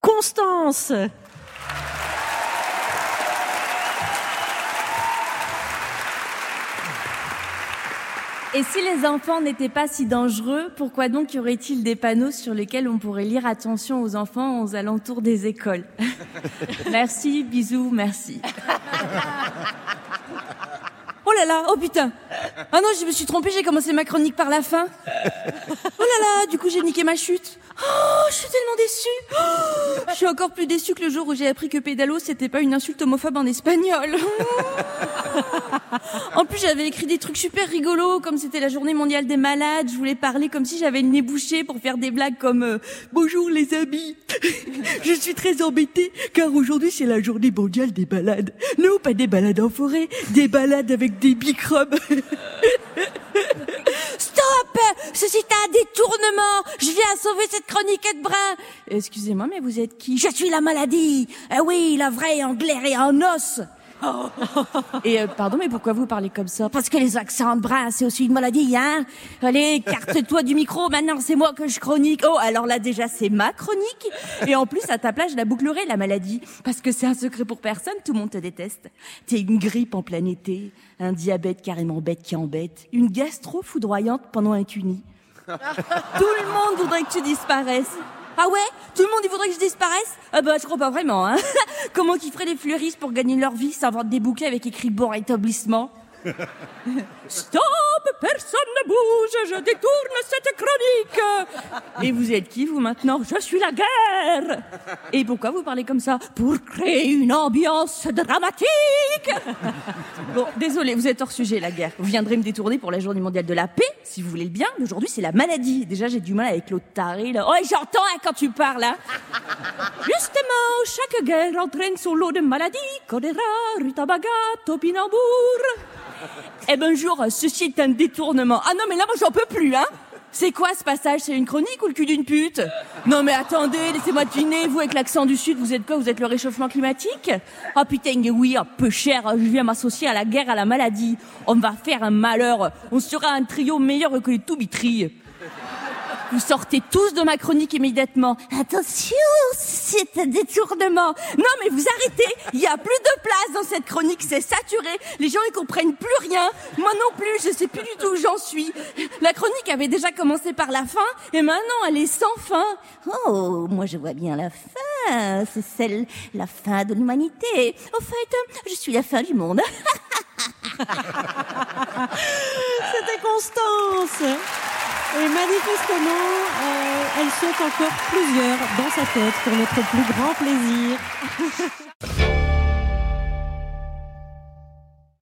Constance. Et si les enfants n'étaient pas si dangereux, pourquoi donc y aurait-il des panneaux sur lesquels on pourrait lire attention aux enfants aux alentours des écoles? Merci, bisous, merci. Oh là là, oh putain Ah non, je me suis trompée, j'ai commencé ma chronique par la fin. Oh là là, du coup j'ai niqué ma chute. Oh, je suis tellement déçue. Oh, je suis encore plus déçue que le jour où j'ai appris que pédalo c'était pas une insulte homophobe en espagnol. En plus, j'avais écrit des trucs super rigolos, comme c'était la journée mondiale des malades. Je voulais parler comme si j'avais le nez bouché pour faire des blagues comme euh, Bonjour les amis, je suis très embêtée car aujourd'hui c'est la journée mondiale des balades. Non, pas des balades en forêt, des balades avec des microbes. Stop! Ceci est un détournement. Je viens sauver cette chroniquette brun Excusez-moi, mais vous êtes qui? Je suis la maladie. Ah oui, la vraie en et en os Et euh, pardon, mais pourquoi vous parlez comme ça? Parce que les accents de brun, c'est aussi une maladie, hein? Allez, carte-toi du micro, maintenant c'est moi que je chronique. Oh, alors là déjà c'est ma chronique. Et en plus, à ta place, je la bouclerai, la maladie. Parce que c'est un secret pour personne, tout le monde te déteste. T'es une grippe en plein été, un diabète carrément bête qui embête, une gastro foudroyante pendant un cuni. Tout le monde voudrait que tu disparaisses. Ah ouais Tout le monde il voudrait que je disparaisse Ah bah je crois pas vraiment hein. Comment qu'ils feraient les fleuristes pour gagner leur vie sans vendre des bouquets avec écrit bon rétablissement Stop bouge Je détourne cette chronique Et vous êtes qui vous maintenant? Je suis la guerre Et pourquoi vous parlez comme ça? Pour créer une ambiance dramatique Bon, désolé, vous êtes hors sujet, la guerre. Vous viendrez me détourner pour la journée mondiale de la paix, si vous voulez le bien. Mais aujourd'hui, c'est la maladie. Déjà, j'ai du mal avec l'autre taré, là. Oh, j'entends hein, quand tu parles, hein. Justement, chaque guerre entraîne son lot de maladies. Choléra, rutabaga, topinambour. Eh ben, jour, ceci est un détournement. Ah non, mais là, moi, j'en peux plus, hein. C'est quoi ce passage? C'est une chronique ou le cul d'une pute? Non mais attendez, laissez-moi deviner, vous avec l'accent du sud, vous êtes quoi? Vous êtes le réchauffement climatique? Ah putain, oui, un peu cher, je viens m'associer à la guerre, à la maladie. On va faire un malheur, on sera un trio meilleur que les Toubitries. Vous sortez tous de ma chronique immédiatement. Attention, c'est un détournement. Non, mais vous arrêtez. Il y a plus de place dans cette chronique. C'est saturé. Les gens, ils comprennent plus rien. Moi non plus. Je sais plus du tout où j'en suis. La chronique avait déjà commencé par la fin et maintenant elle est sans fin. Oh, moi je vois bien la fin. C'est celle, la fin de l'humanité. Au fait, je suis la fin du monde. C'était Constance Et manifestement, euh, elles sont encore plusieurs dans sa tête pour notre plus grand plaisir.